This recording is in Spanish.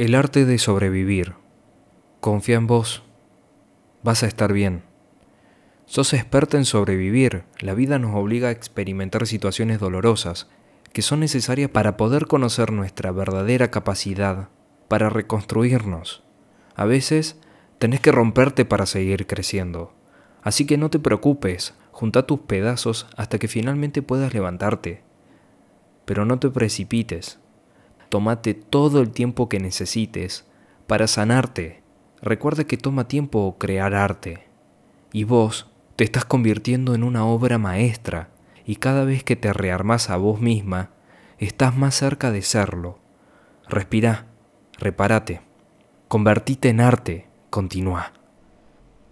El arte de sobrevivir. Confía en vos. Vas a estar bien. Sos experta en sobrevivir. La vida nos obliga a experimentar situaciones dolorosas que son necesarias para poder conocer nuestra verdadera capacidad, para reconstruirnos. A veces tenés que romperte para seguir creciendo. Así que no te preocupes, junta tus pedazos hasta que finalmente puedas levantarte. Pero no te precipites tómate todo el tiempo que necesites para sanarte. Recuerda que toma tiempo crear arte. Y vos te estás convirtiendo en una obra maestra y cada vez que te rearmas a vos misma, estás más cerca de serlo. Respira, repárate, convertite en arte, continúa.